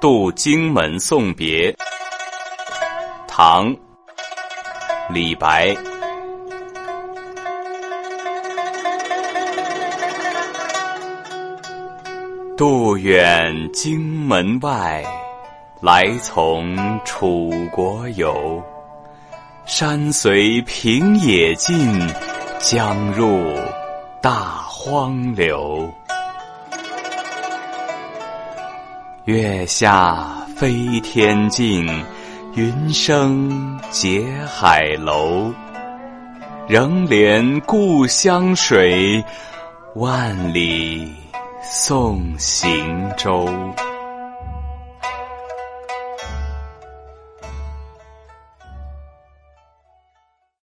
渡荆门送别，唐·李白。渡远荆门外，来从楚国游。山随平野尽，江入大荒流。月下飞天镜，云生结海楼。仍怜故乡水，万里送行舟。